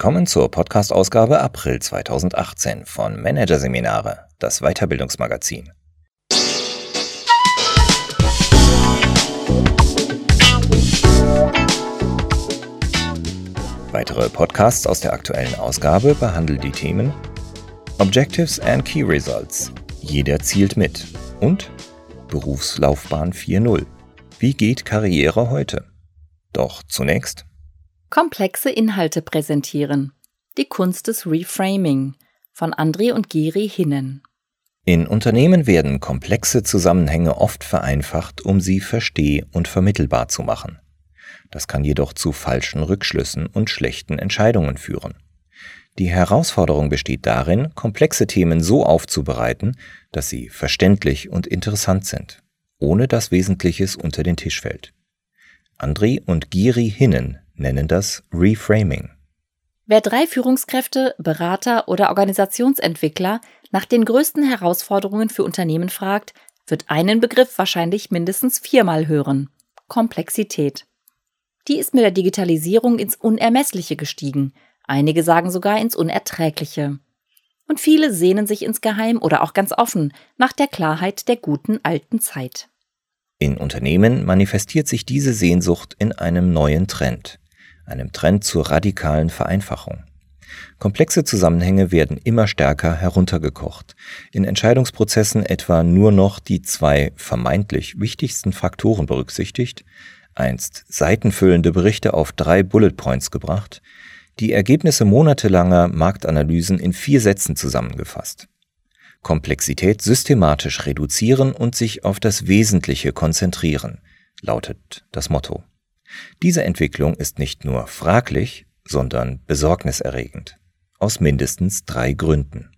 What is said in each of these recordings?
Willkommen zur Podcast-Ausgabe April 2018 von Managerseminare, das Weiterbildungsmagazin. Weitere Podcasts aus der aktuellen Ausgabe behandeln die Themen Objectives and Key Results. Jeder zielt mit. Und Berufslaufbahn 4.0. Wie geht Karriere heute? Doch zunächst Komplexe Inhalte präsentieren. Die Kunst des Reframing von André und Giri Hinnen. In Unternehmen werden komplexe Zusammenhänge oft vereinfacht, um sie versteh- und vermittelbar zu machen. Das kann jedoch zu falschen Rückschlüssen und schlechten Entscheidungen führen. Die Herausforderung besteht darin, komplexe Themen so aufzubereiten, dass sie verständlich und interessant sind, ohne dass Wesentliches unter den Tisch fällt. André und Giri Hinnen nennen das Reframing. Wer drei Führungskräfte, Berater oder Organisationsentwickler nach den größten Herausforderungen für Unternehmen fragt, wird einen Begriff wahrscheinlich mindestens viermal hören. Komplexität. Die ist mit der Digitalisierung ins Unermessliche gestiegen, einige sagen sogar ins Unerträgliche. Und viele sehnen sich insgeheim oder auch ganz offen nach der Klarheit der guten alten Zeit. In Unternehmen manifestiert sich diese Sehnsucht in einem neuen Trend einem Trend zur radikalen Vereinfachung. Komplexe Zusammenhänge werden immer stärker heruntergekocht, in Entscheidungsprozessen etwa nur noch die zwei vermeintlich wichtigsten Faktoren berücksichtigt, einst seitenfüllende Berichte auf drei Bullet Points gebracht, die Ergebnisse monatelanger Marktanalysen in vier Sätzen zusammengefasst. Komplexität systematisch reduzieren und sich auf das Wesentliche konzentrieren, lautet das Motto. Diese Entwicklung ist nicht nur fraglich, sondern besorgniserregend. Aus mindestens drei Gründen.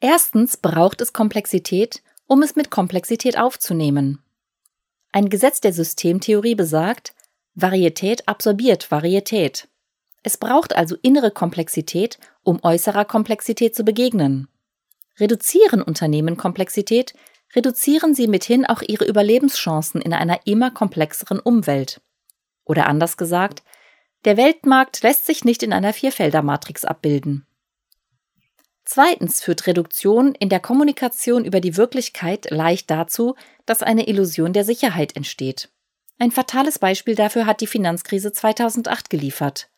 Erstens braucht es Komplexität, um es mit Komplexität aufzunehmen. Ein Gesetz der Systemtheorie besagt, Varietät absorbiert Varietät. Es braucht also innere Komplexität, um äußerer Komplexität zu begegnen. Reduzieren Unternehmen Komplexität, reduzieren sie mithin auch ihre Überlebenschancen in einer immer komplexeren Umwelt. Oder anders gesagt, der Weltmarkt lässt sich nicht in einer Vierfelder-Matrix abbilden. Zweitens führt Reduktion in der Kommunikation über die Wirklichkeit leicht dazu, dass eine Illusion der Sicherheit entsteht. Ein fatales Beispiel dafür hat die Finanzkrise 2008 geliefert.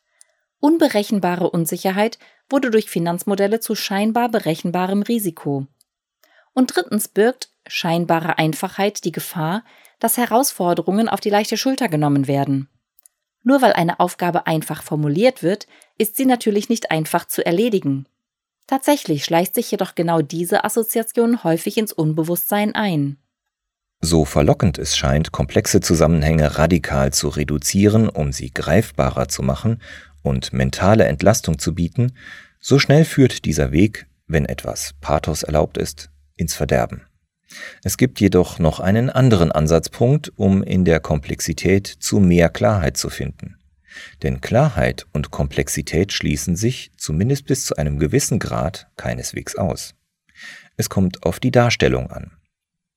Unberechenbare Unsicherheit wurde durch Finanzmodelle zu scheinbar berechenbarem Risiko. Und drittens birgt scheinbare Einfachheit die Gefahr, dass Herausforderungen auf die leichte Schulter genommen werden. Nur weil eine Aufgabe einfach formuliert wird, ist sie natürlich nicht einfach zu erledigen. Tatsächlich schleicht sich jedoch genau diese Assoziation häufig ins Unbewusstsein ein. So verlockend es scheint, komplexe Zusammenhänge radikal zu reduzieren, um sie greifbarer zu machen und mentale Entlastung zu bieten, so schnell führt dieser Weg, wenn etwas Pathos erlaubt ist, ins Verderben. Es gibt jedoch noch einen anderen Ansatzpunkt, um in der Komplexität zu mehr Klarheit zu finden. Denn Klarheit und Komplexität schließen sich, zumindest bis zu einem gewissen Grad, keineswegs aus. Es kommt auf die Darstellung an.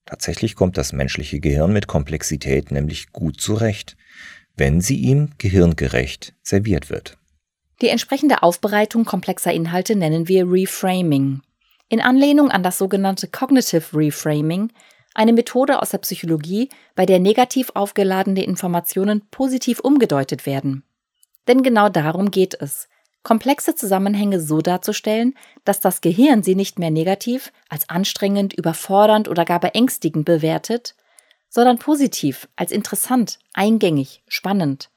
Tatsächlich kommt das menschliche Gehirn mit Komplexität nämlich gut zurecht, wenn sie ihm gehirngerecht serviert wird. Die entsprechende Aufbereitung komplexer Inhalte nennen wir Reframing in Anlehnung an das sogenannte Cognitive Reframing, eine Methode aus der Psychologie, bei der negativ aufgeladene Informationen positiv umgedeutet werden. Denn genau darum geht es, komplexe Zusammenhänge so darzustellen, dass das Gehirn sie nicht mehr negativ, als anstrengend, überfordernd oder gar beängstigend bewertet, sondern positiv, als interessant, eingängig, spannend.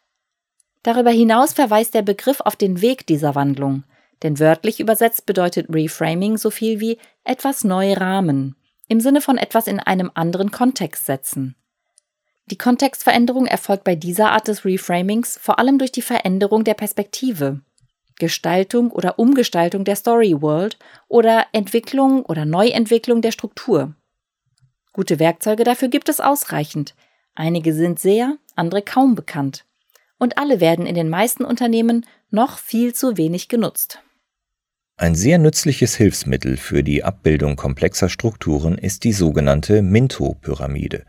Darüber hinaus verweist der Begriff auf den Weg dieser Wandlung – denn wörtlich übersetzt bedeutet Reframing so viel wie etwas neu rahmen, im Sinne von etwas in einem anderen Kontext setzen. Die Kontextveränderung erfolgt bei dieser Art des Reframings vor allem durch die Veränderung der Perspektive, Gestaltung oder Umgestaltung der Story World oder Entwicklung oder Neuentwicklung der Struktur. Gute Werkzeuge dafür gibt es ausreichend. Einige sind sehr, andere kaum bekannt. Und alle werden in den meisten Unternehmen noch viel zu wenig genutzt. Ein sehr nützliches Hilfsmittel für die Abbildung komplexer Strukturen ist die sogenannte Minto-Pyramide,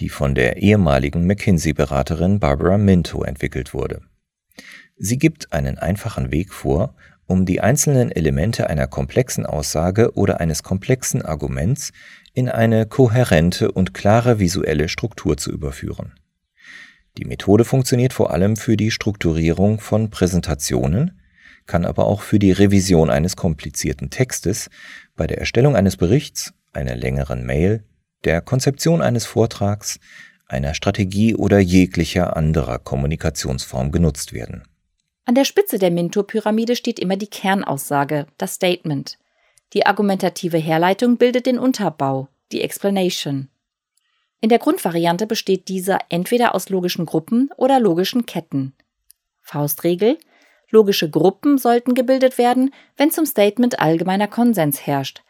die von der ehemaligen McKinsey-Beraterin Barbara Minto entwickelt wurde. Sie gibt einen einfachen Weg vor, um die einzelnen Elemente einer komplexen Aussage oder eines komplexen Arguments in eine kohärente und klare visuelle Struktur zu überführen. Die Methode funktioniert vor allem für die Strukturierung von Präsentationen, kann aber auch für die Revision eines komplizierten Textes, bei der Erstellung eines Berichts, einer längeren Mail, der Konzeption eines Vortrags, einer Strategie oder jeglicher anderer Kommunikationsform genutzt werden. An der Spitze der Minto-Pyramide steht immer die Kernaussage, das Statement. Die argumentative Herleitung bildet den Unterbau, die Explanation. In der Grundvariante besteht dieser entweder aus logischen Gruppen oder logischen Ketten. Faustregel Logische Gruppen sollten gebildet werden, wenn zum Statement allgemeiner Konsens herrscht.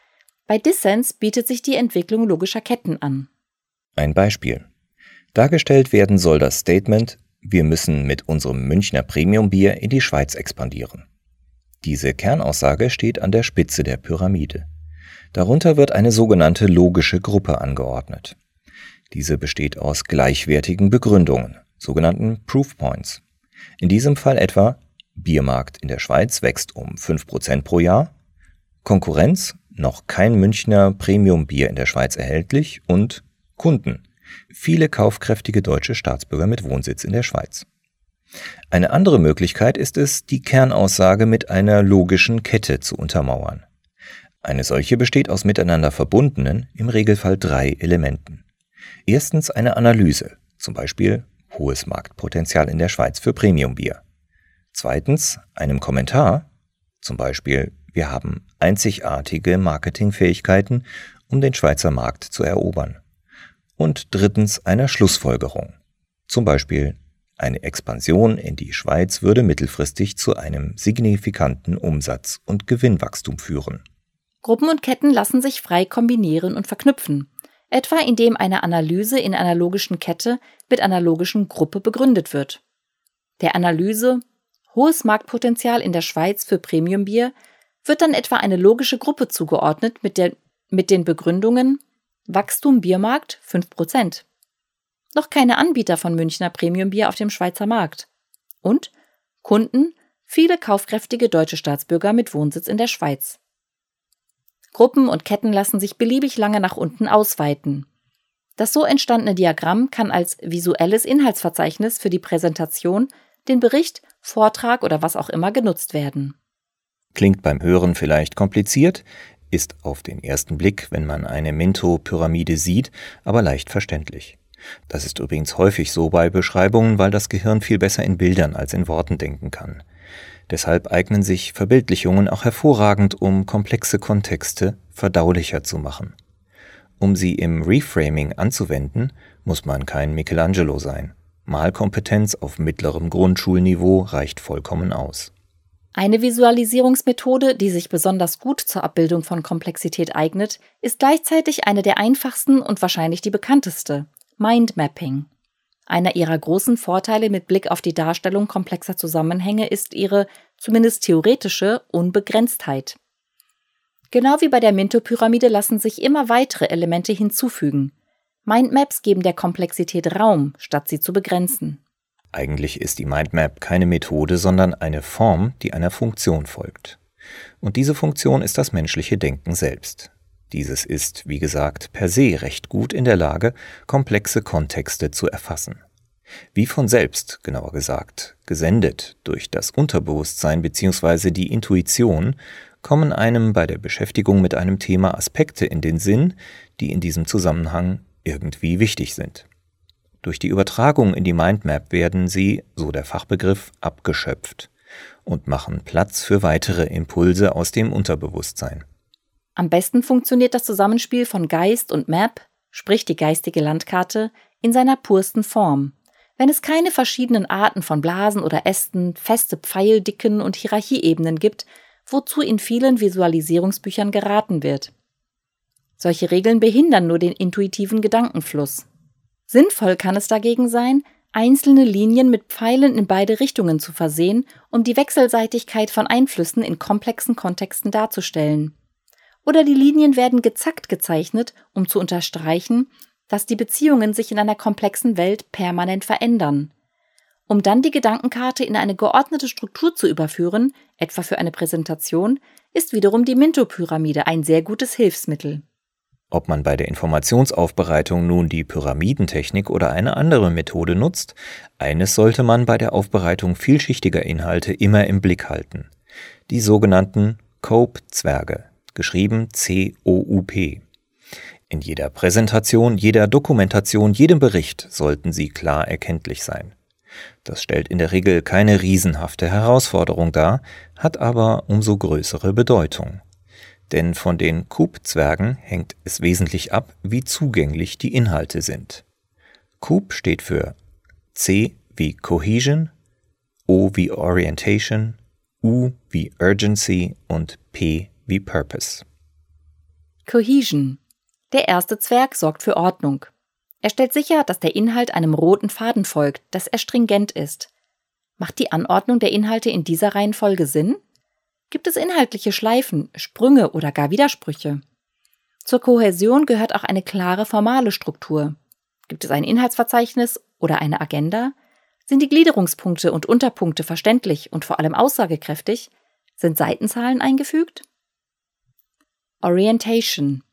Bei Dissens bietet sich die Entwicklung logischer Ketten an. Ein Beispiel. Dargestellt werden soll das Statement, wir müssen mit unserem Münchner Premiumbier in die Schweiz expandieren. Diese Kernaussage steht an der Spitze der Pyramide. Darunter wird eine sogenannte logische Gruppe angeordnet. Diese besteht aus gleichwertigen Begründungen, sogenannten Proof Points. In diesem Fall etwa Biermarkt in der Schweiz wächst um 5% pro Jahr, Konkurrenz, noch kein Münchner Premiumbier in der Schweiz erhältlich und Kunden, viele kaufkräftige deutsche Staatsbürger mit Wohnsitz in der Schweiz. Eine andere Möglichkeit ist es, die Kernaussage mit einer logischen Kette zu untermauern. Eine solche besteht aus miteinander verbundenen, im Regelfall drei Elementen. Erstens eine Analyse, zum Beispiel hohes Marktpotenzial in der Schweiz für Premiumbier. Zweitens einem Kommentar, zum Beispiel wir haben einzigartige Marketingfähigkeiten, um den Schweizer Markt zu erobern. Und drittens einer Schlussfolgerung, zum Beispiel eine Expansion in die Schweiz würde mittelfristig zu einem signifikanten Umsatz- und Gewinnwachstum führen. Gruppen und Ketten lassen sich frei kombinieren und verknüpfen, etwa indem eine Analyse in einer logischen Kette mit einer logischen Gruppe begründet wird. Der Analyse hohes Marktpotenzial in der Schweiz für Premiumbier wird dann etwa eine logische Gruppe zugeordnet mit, der, mit den Begründungen Wachstum Biermarkt 5%. Noch keine Anbieter von Münchner Premiumbier auf dem Schweizer Markt. Und Kunden viele kaufkräftige deutsche Staatsbürger mit Wohnsitz in der Schweiz. Gruppen und Ketten lassen sich beliebig lange nach unten ausweiten. Das so entstandene Diagramm kann als visuelles Inhaltsverzeichnis für die Präsentation, den Bericht, Vortrag oder was auch immer genutzt werden. Klingt beim Hören vielleicht kompliziert, ist auf den ersten Blick, wenn man eine Minto-Pyramide sieht, aber leicht verständlich. Das ist übrigens häufig so bei Beschreibungen, weil das Gehirn viel besser in Bildern als in Worten denken kann. Deshalb eignen sich Verbildlichungen auch hervorragend, um komplexe Kontexte verdaulicher zu machen. Um sie im Reframing anzuwenden, muss man kein Michelangelo sein. Malkompetenz auf mittlerem Grundschulniveau reicht vollkommen aus. Eine Visualisierungsmethode, die sich besonders gut zur Abbildung von Komplexität eignet, ist gleichzeitig eine der einfachsten und wahrscheinlich die bekannteste Mindmapping. Einer ihrer großen Vorteile mit Blick auf die Darstellung komplexer Zusammenhänge ist ihre, zumindest theoretische, Unbegrenztheit. Genau wie bei der Minto-Pyramide lassen sich immer weitere Elemente hinzufügen. Mindmaps geben der Komplexität Raum, statt sie zu begrenzen. Eigentlich ist die Mindmap keine Methode, sondern eine Form, die einer Funktion folgt. Und diese Funktion ist das menschliche Denken selbst. Dieses ist, wie gesagt, per se recht gut in der Lage, komplexe Kontexte zu erfassen. Wie von selbst, genauer gesagt, gesendet durch das Unterbewusstsein bzw. die Intuition, kommen einem bei der Beschäftigung mit einem Thema Aspekte in den Sinn, die in diesem Zusammenhang irgendwie wichtig sind. Durch die Übertragung in die Mindmap werden sie, so der Fachbegriff, abgeschöpft und machen Platz für weitere Impulse aus dem Unterbewusstsein. Am besten funktioniert das Zusammenspiel von Geist und Map, sprich die geistige Landkarte, in seiner pursten Form. Wenn es keine verschiedenen Arten von Blasen oder Ästen, feste Pfeildicken und Hierarchieebenen gibt, wozu in vielen Visualisierungsbüchern geraten wird. Solche Regeln behindern nur den intuitiven Gedankenfluss. Sinnvoll kann es dagegen sein, einzelne Linien mit Pfeilen in beide Richtungen zu versehen, um die Wechselseitigkeit von Einflüssen in komplexen Kontexten darzustellen oder die Linien werden gezackt gezeichnet, um zu unterstreichen, dass die Beziehungen sich in einer komplexen Welt permanent verändern. Um dann die Gedankenkarte in eine geordnete Struktur zu überführen, etwa für eine Präsentation, ist wiederum die Minto-Pyramide ein sehr gutes Hilfsmittel. Ob man bei der Informationsaufbereitung nun die Pyramidentechnik oder eine andere Methode nutzt, eines sollte man bei der Aufbereitung vielschichtiger Inhalte immer im Blick halten. Die sogenannten COPE-Zwerge, geschrieben C-O-U-P. In jeder Präsentation, jeder Dokumentation, jedem Bericht sollten sie klar erkenntlich sein. Das stellt in der Regel keine riesenhafte Herausforderung dar, hat aber umso größere Bedeutung. Denn von den Coop-Zwergen hängt es wesentlich ab, wie zugänglich die Inhalte sind. Coop steht für C wie Cohesion, O wie Orientation, U wie Urgency und P wie Purpose. Cohesion. Der erste Zwerg sorgt für Ordnung. Er stellt sicher, dass der Inhalt einem roten Faden folgt, dass er stringent ist. Macht die Anordnung der Inhalte in dieser Reihenfolge Sinn? Gibt es inhaltliche Schleifen, Sprünge oder gar Widersprüche? Zur Kohäsion gehört auch eine klare formale Struktur. Gibt es ein Inhaltsverzeichnis oder eine Agenda? Sind die Gliederungspunkte und Unterpunkte verständlich und vor allem aussagekräftig? Sind Seitenzahlen eingefügt? Orientation.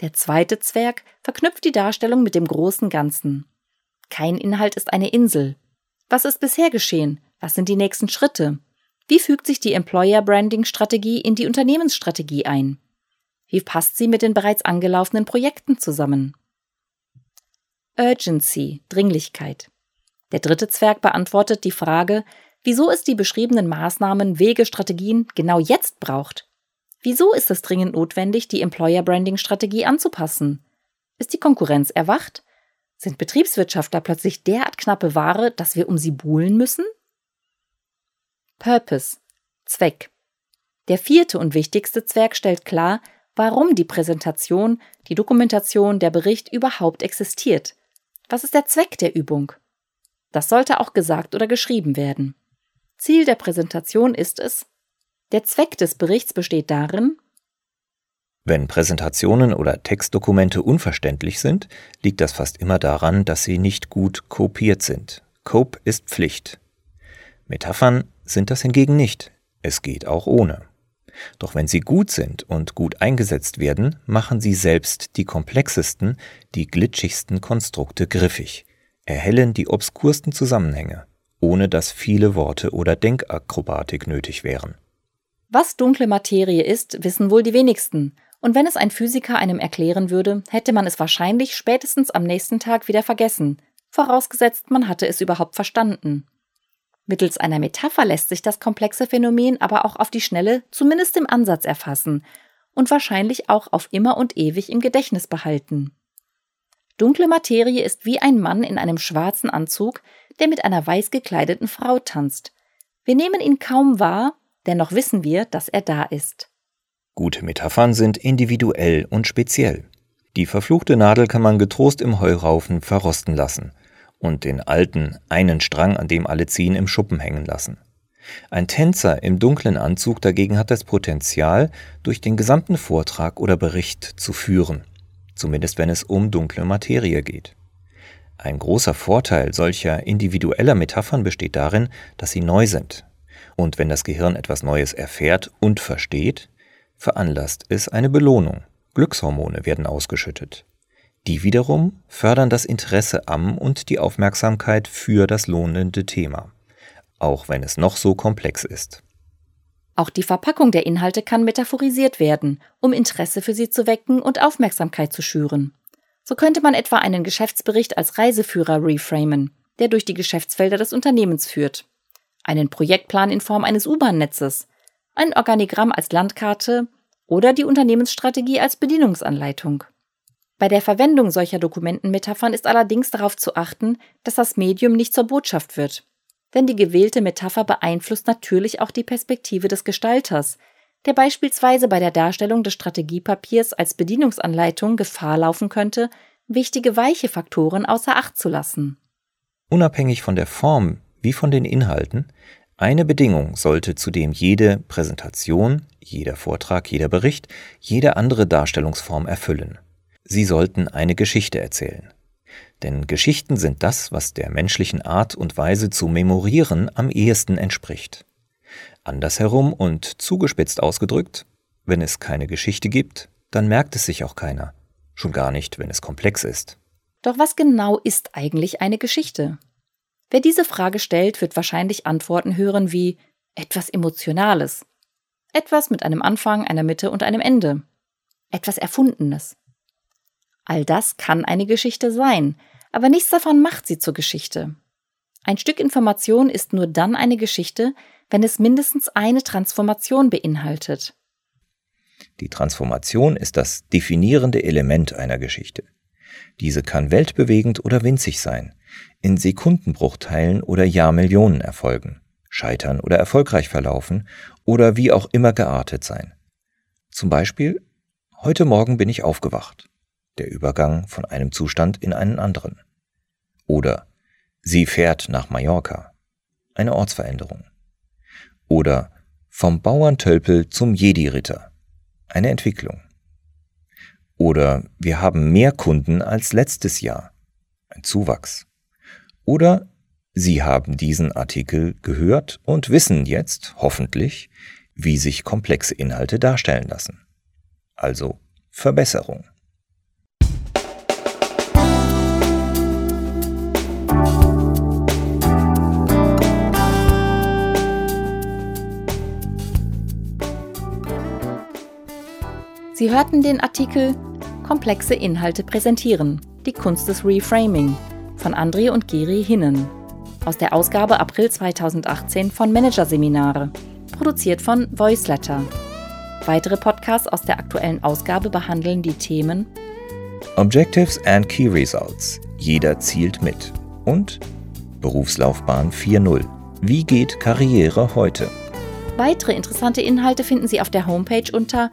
Der zweite Zwerg verknüpft die Darstellung mit dem großen Ganzen. Kein Inhalt ist eine Insel. Was ist bisher geschehen? Was sind die nächsten Schritte? Wie fügt sich die Employer Branding Strategie in die Unternehmensstrategie ein? Wie passt sie mit den bereits angelaufenen Projekten zusammen? Urgency, Dringlichkeit. Der dritte Zwerg beantwortet die Frage, wieso es die beschriebenen Maßnahmen, Wege, Strategien genau jetzt braucht. Wieso ist es dringend notwendig, die Employer Branding Strategie anzupassen? Ist die Konkurrenz erwacht? Sind Betriebswirtschaftler plötzlich derart knappe Ware, dass wir um sie buhlen müssen? Purpose Zweck. Der vierte und wichtigste Zwerg stellt klar, warum die Präsentation, die Dokumentation, der Bericht überhaupt existiert. Was ist der Zweck der Übung? Das sollte auch gesagt oder geschrieben werden. Ziel der Präsentation ist es, der Zweck des Berichts besteht darin, wenn Präsentationen oder Textdokumente unverständlich sind, liegt das fast immer daran, dass sie nicht gut kopiert sind. Cope ist Pflicht. Metaphern sind das hingegen nicht. Es geht auch ohne. Doch wenn sie gut sind und gut eingesetzt werden, machen sie selbst die komplexesten, die glitschigsten Konstrukte griffig, erhellen die obskursten Zusammenhänge, ohne dass viele Worte oder Denkakrobatik nötig wären. Was dunkle Materie ist, wissen wohl die wenigsten, und wenn es ein Physiker einem erklären würde, hätte man es wahrscheinlich spätestens am nächsten Tag wieder vergessen, vorausgesetzt man hatte es überhaupt verstanden. Mittels einer Metapher lässt sich das komplexe Phänomen aber auch auf die Schnelle zumindest im Ansatz erfassen und wahrscheinlich auch auf immer und ewig im Gedächtnis behalten. Dunkle Materie ist wie ein Mann in einem schwarzen Anzug, der mit einer weiß gekleideten Frau tanzt. Wir nehmen ihn kaum wahr, dennoch wissen wir, dass er da ist. Gute Metaphern sind individuell und speziell. Die verfluchte Nadel kann man getrost im Heuraufen verrosten lassen und den alten, einen Strang, an dem alle ziehen, im Schuppen hängen lassen. Ein Tänzer im dunklen Anzug dagegen hat das Potenzial, durch den gesamten Vortrag oder Bericht zu führen, zumindest wenn es um dunkle Materie geht. Ein großer Vorteil solcher individueller Metaphern besteht darin, dass sie neu sind. Und wenn das Gehirn etwas Neues erfährt und versteht, veranlasst es eine Belohnung. Glückshormone werden ausgeschüttet. Die wiederum fördern das Interesse am und die Aufmerksamkeit für das lohnende Thema, auch wenn es noch so komplex ist. Auch die Verpackung der Inhalte kann metaphorisiert werden, um Interesse für sie zu wecken und Aufmerksamkeit zu schüren. So könnte man etwa einen Geschäftsbericht als Reiseführer reframen, der durch die Geschäftsfelder des Unternehmens führt, einen Projektplan in Form eines U-Bahn-Netzes, ein Organigramm als Landkarte oder die Unternehmensstrategie als Bedienungsanleitung. Bei der Verwendung solcher Dokumentenmetaphern ist allerdings darauf zu achten, dass das Medium nicht zur Botschaft wird. Denn die gewählte Metapher beeinflusst natürlich auch die Perspektive des Gestalters, der beispielsweise bei der Darstellung des Strategiepapiers als Bedienungsanleitung Gefahr laufen könnte, wichtige weiche Faktoren außer Acht zu lassen. Unabhängig von der Form wie von den Inhalten, eine Bedingung sollte zudem jede Präsentation, jeder Vortrag, jeder Bericht, jede andere Darstellungsform erfüllen. Sie sollten eine Geschichte erzählen. Denn Geschichten sind das, was der menschlichen Art und Weise zu memorieren am ehesten entspricht. Andersherum und zugespitzt ausgedrückt, wenn es keine Geschichte gibt, dann merkt es sich auch keiner, schon gar nicht, wenn es komplex ist. Doch was genau ist eigentlich eine Geschichte? Wer diese Frage stellt, wird wahrscheinlich Antworten hören wie etwas Emotionales, etwas mit einem Anfang, einer Mitte und einem Ende, etwas Erfundenes. All das kann eine Geschichte sein, aber nichts davon macht sie zur Geschichte. Ein Stück Information ist nur dann eine Geschichte, wenn es mindestens eine Transformation beinhaltet. Die Transformation ist das definierende Element einer Geschichte. Diese kann weltbewegend oder winzig sein, in Sekundenbruchteilen oder Jahrmillionen erfolgen, scheitern oder erfolgreich verlaufen oder wie auch immer geartet sein. Zum Beispiel, heute Morgen bin ich aufgewacht der Übergang von einem Zustand in einen anderen. Oder sie fährt nach Mallorca, eine Ortsveränderung. Oder vom Bauerntölpel zum Jedi-Ritter, eine Entwicklung. Oder wir haben mehr Kunden als letztes Jahr, ein Zuwachs. Oder Sie haben diesen Artikel gehört und wissen jetzt, hoffentlich, wie sich komplexe Inhalte darstellen lassen. Also Verbesserung. Sie hörten den Artikel Komplexe Inhalte präsentieren. Die Kunst des Reframing von André und Geri Hinnen aus der Ausgabe April 2018 von Managerseminare, produziert von Voiceletter. Weitere Podcasts aus der aktuellen Ausgabe behandeln die Themen Objectives and Key Results. Jeder zielt mit. Und Berufslaufbahn 4.0. Wie geht Karriere heute? Weitere interessante Inhalte finden Sie auf der Homepage unter